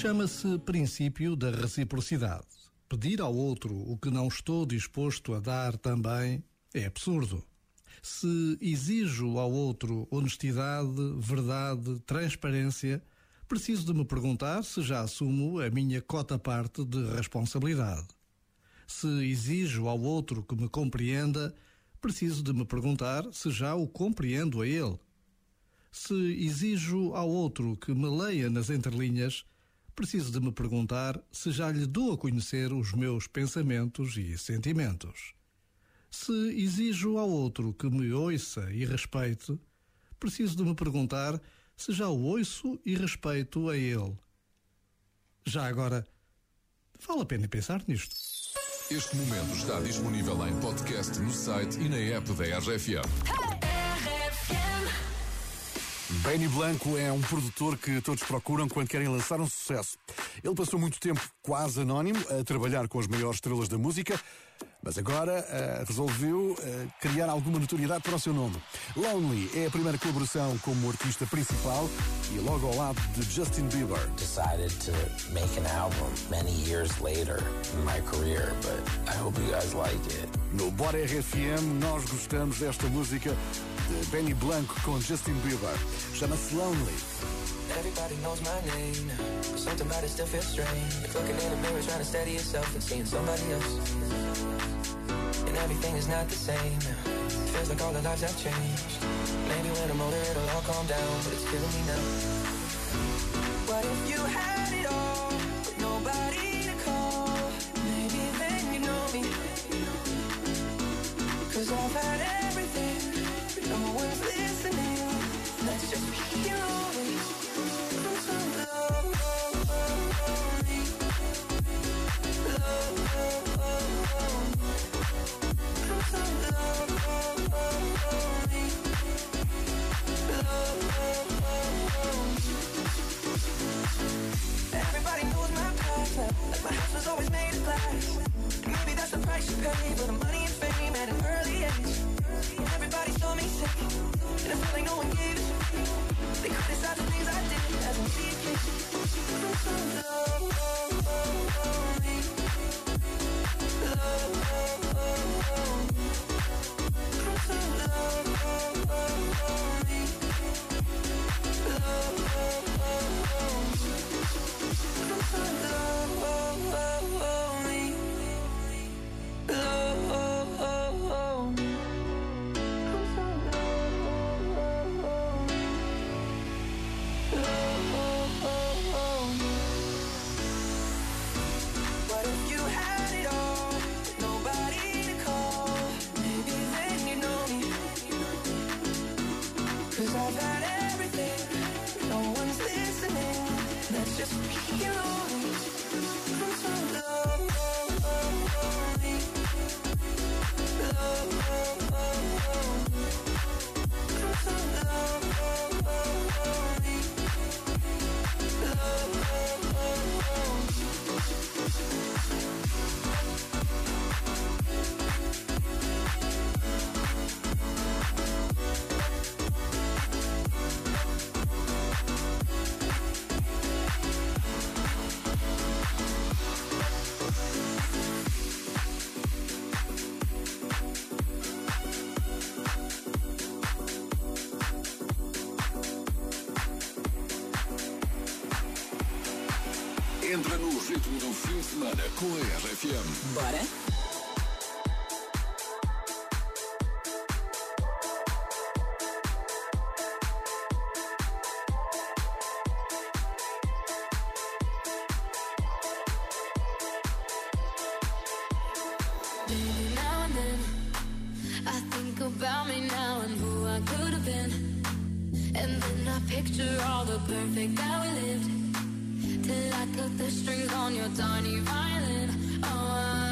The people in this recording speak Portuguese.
Chama-se princípio da reciprocidade. Pedir ao outro o que não estou disposto a dar também é absurdo. Se exijo ao outro honestidade, verdade, transparência, preciso de me perguntar se já assumo a minha cota parte de responsabilidade. Se exijo ao outro que me compreenda, preciso de me perguntar se já o compreendo a ele. Se exijo ao outro que me leia nas entrelinhas, preciso de me perguntar se já lhe dou a conhecer os meus pensamentos e sentimentos. Se exijo ao outro que me ouça e respeite, preciso de me perguntar se já o ouço e respeito a ele. Já agora, vale a pena pensar nisto. Este momento está disponível em podcast no site e na app da RFM. Benny Blanco é um produtor que todos procuram quando querem lançar um sucesso. Ele passou muito tempo quase anónimo a trabalhar com as maiores estrelas da música, mas agora uh, resolveu uh, criar alguma notoriedade para o seu nome. Lonely é a primeira colaboração como artista principal e logo ao lado de Justin Bieber. Decided to make an album many years later in my career, but I hope you guys like it. No Bora RFM nós gostamos desta música Benny Blanco com Justin Bieber. Chama-se Lonely. Everybody knows my name. But something about it still feels strange. Like looking in the mirror trying to steady yourself And seeing somebody else. And everything is not the same. Feels like all the lives have changed. Maybe when I'm older it'll all calm down But it's killing me now. What if you had it all nobody to call? Maybe then you know me. Cause I've had always made of glass. Maybe that's the price you pay For the money and fame at an early age. Everybody saw me sick And I felt like no one Entra no ritmo do fim de semana com a RFM. Bora? Now and then I think about me now and who I could have been. And then I picture all the perfect that we lived. Till I cut the strings on your tiny violin. Oh, I